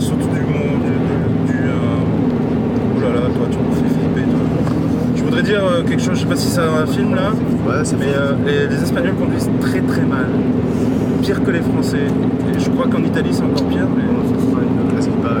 surtout du monde, du. du, euh, Oh là là, toi, tu me fais flipper, toi. Je voudrais dire euh, quelque chose, je sais pas si c'est un film là, Ouais, c'est mais euh, les, les Espagnols conduisent très très mal. Pire que les Français. Et je crois qu'en Italie c'est encore pire, mais. Qu'il paraît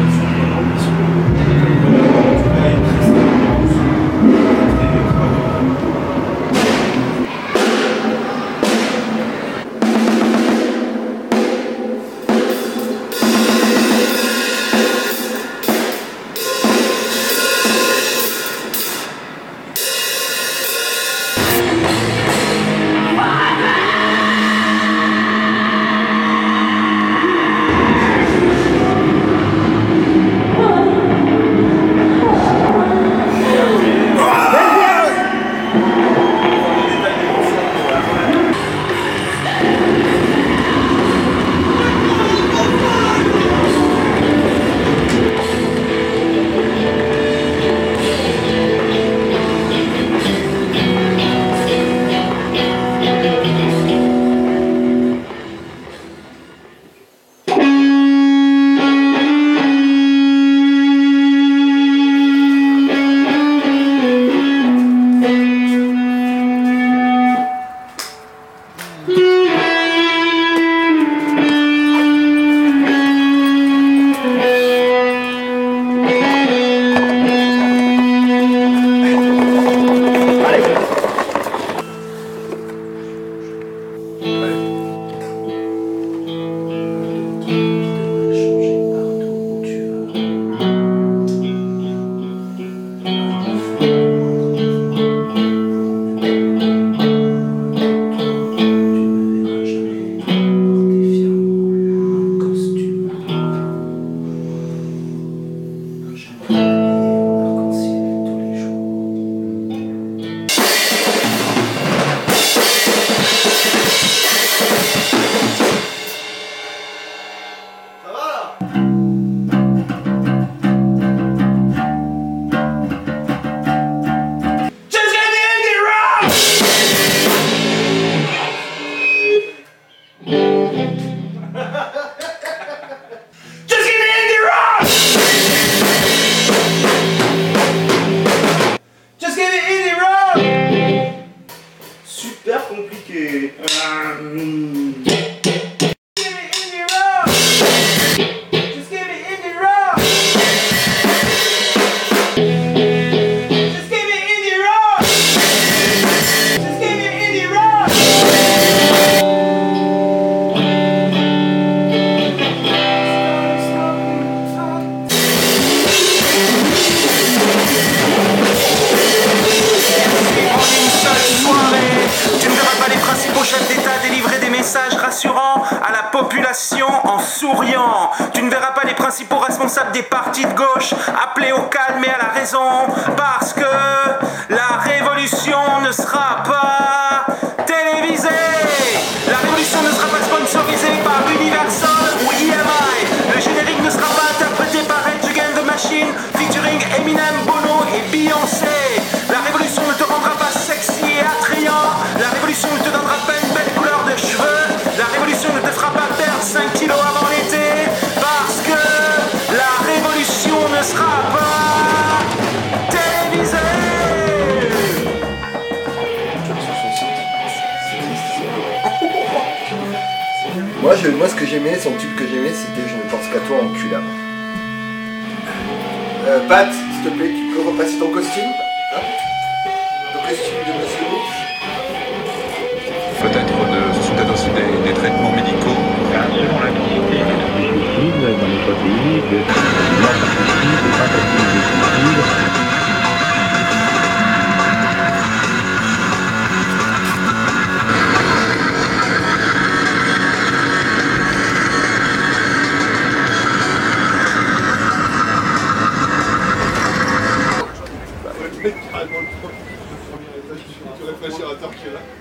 en souriant. Tu ne verras pas les principaux principaux responsables des partis de gauche, appelés au calme et à la raison, parce que Moi, je, moi, ce que j'aimais, son tube que j'aimais, c'était Je ne pense qu'à toi, enculard. Euh, Pat, s'il te plaît, tu peux repasser ton costume Hein Ton costume de monsieur peut-être de, ce sont peut-être aussi des, des traitements médicaux. selon l'intensité des suicides dans notre pays, de 20 anos.